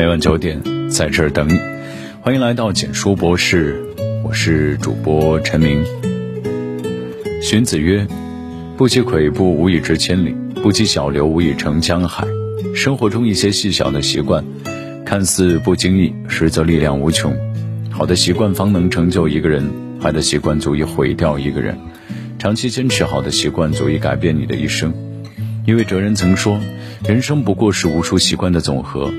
每晚九点在这儿等你。欢迎来到简书博士，我是主播陈明。荀子曰：“不积跬步，无以至千里；不积小流，无以成江海。”生活中一些细小的习惯，看似不经意，实则力量无穷。好的习惯方能成就一个人，坏的习惯足以毁掉一个人。长期坚持好的习惯，足以改变你的一生。一位哲人曾说：“人生不过是无数习惯的总和。”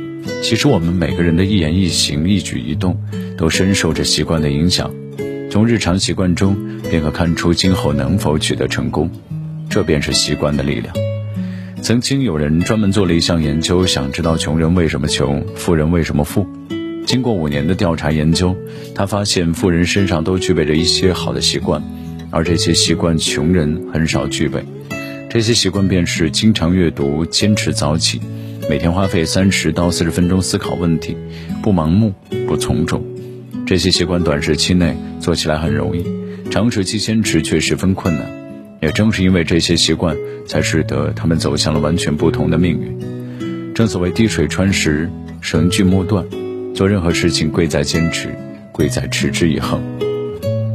其实，我们每个人的一言一行、一举一动，都深受着习惯的影响。从日常习惯中，便可看出今后能否取得成功。这便是习惯的力量。曾经有人专门做了一项研究，想知道穷人为什么穷，富人为什么富。经过五年的调查研究，他发现富人身上都具备着一些好的习惯。而这些习惯，穷人很少具备。这些习惯便是经常阅读、坚持早起、每天花费三十到四十分钟思考问题、不盲目、不从众。这些习惯短时期内做起来很容易，长时期坚持却十分困难。也正是因为这些习惯，才使得他们走向了完全不同的命运。正所谓滴水穿石，绳锯木断。做任何事情，贵在坚持，贵在持之以恒。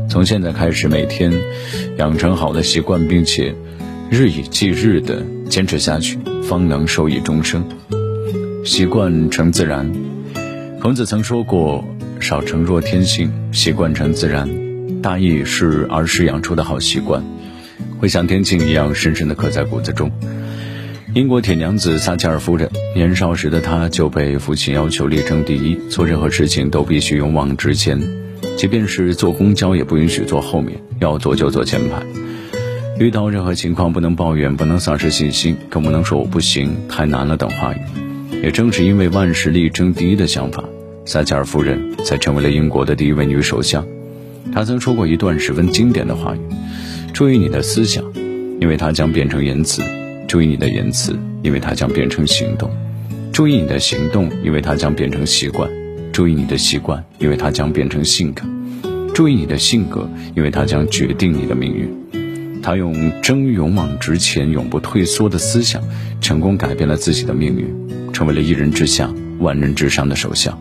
从现在开始，每天养成好的习惯，并且日以继日的坚持下去，方能受益终生。习惯成自然。孔子曾说过：“少成若天性，习惯成自然。”大意是儿时养出的好习惯，会像天性一样深深的刻在骨子中。英国铁娘子撒切尔夫人，年少时的她就被父亲要求力争第一，做任何事情都必须勇往直前。即便是坐公交，也不允许坐后面，要坐就坐前排。遇到任何情况，不能抱怨，不能丧失信心，更不能说我不行、太难了等话语。也正是因为万事力争第一的想法，撒切尔夫人才成为了英国的第一位女首相。她曾说过一段十分经典的话语：“注意你的思想，因为它将变成言辞；注意你的言辞，因为它将变成行动；注意你的行动，因为它将变成习惯。”注意你的习惯，因为它将变成性格；注意你的性格，因为它将决定你的命运。他用争勇往直前、永不退缩的思想，成功改变了自己的命运，成为了一人之下、万人之上的首相。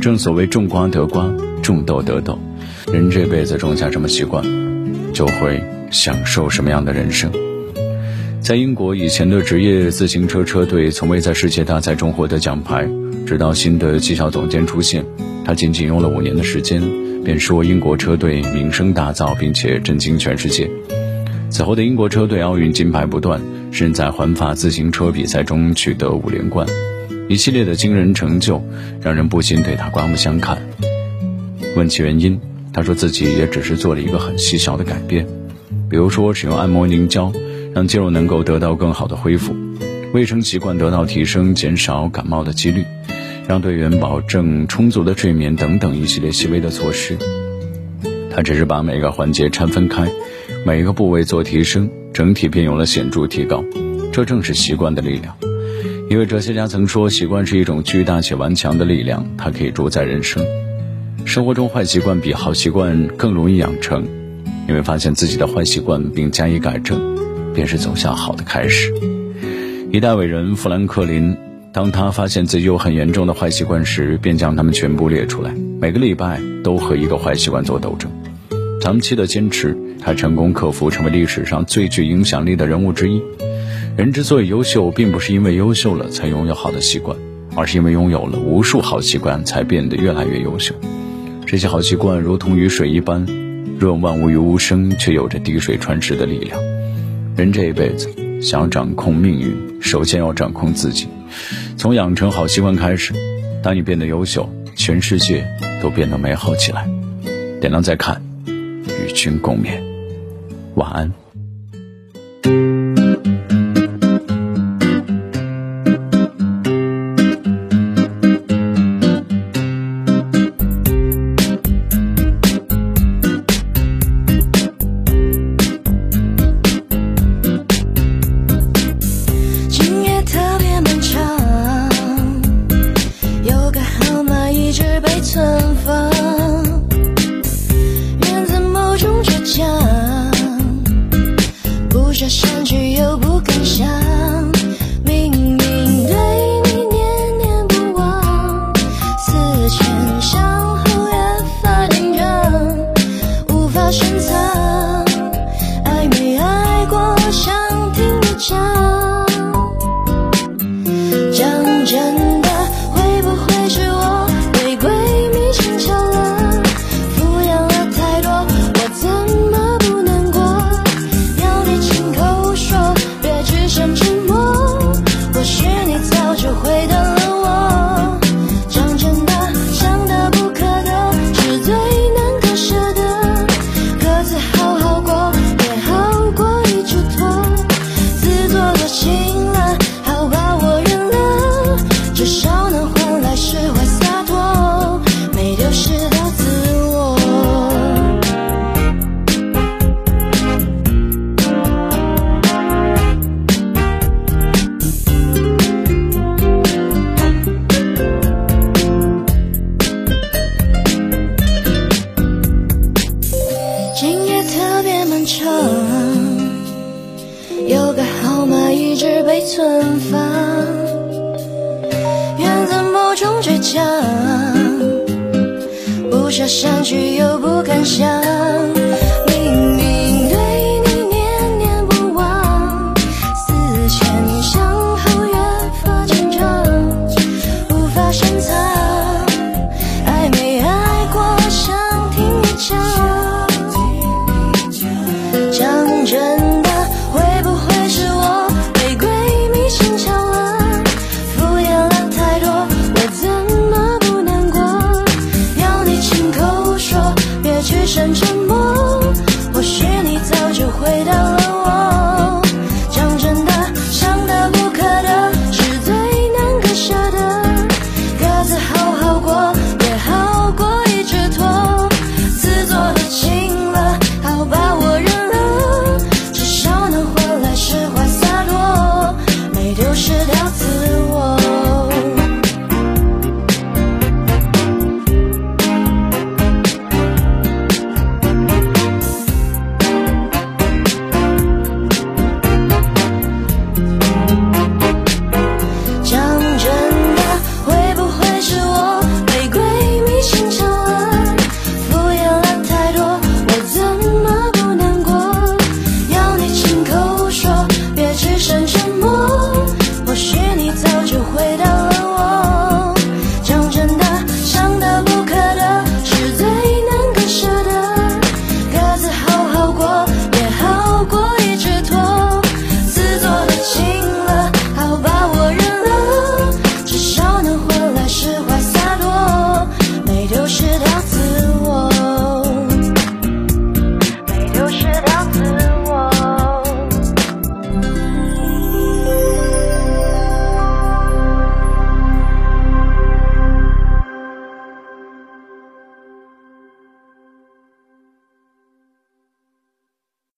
正所谓种瓜得瓜，种豆得豆。人这辈子种下什么习惯，就会享受什么样的人生。在英国，以前的职业自行车车队从未在世界大赛中获得奖牌。直到新的绩效总监出现，他仅仅用了五年的时间，便说英国车队名声大噪，并且震惊全世界。此后的英国车队奥运金牌不断，甚至在环法自行车比赛中取得五连冠，一系列的惊人成就让人不禁对他刮目相看。问其原因，他说自己也只是做了一个很细小的改变，比如说使用按摩凝胶，让肌肉能够得到更好的恢复。卫生习惯得到提升，减少感冒的几率，让队员保证充足的睡眠等等一系列细微的措施。他只是把每个环节拆分开，每一个部位做提升，整体便有了显著提高。这正是习惯的力量。一位哲学家曾说：“习惯是一种巨大且顽强的力量，它可以主宰人生。生活中坏习惯比好习惯更容易养成，因为发现自己的坏习惯并加以改正，便是走向好的开始。”一代伟人富兰克林，当他发现自己有很严重的坏习惯时，便将它们全部列出来，每个礼拜都和一个坏习惯做斗争。长期的坚持，他成功克服，成为历史上最具影响力的人物之一。人之所以优秀，并不是因为优秀了才拥有好的习惯，而是因为拥有了无数好习惯才变得越来越优秀。这些好习惯如同雨水一般，润万物于无声，却有着滴水穿石的力量。人这一辈子。想要掌控命运，首先要掌控自己。从养成好习惯开始，当你变得优秀，全世界都变得美好起来。点亮再看，与君共勉。晚安。今夜特别漫长。真不舍删去又不敢想。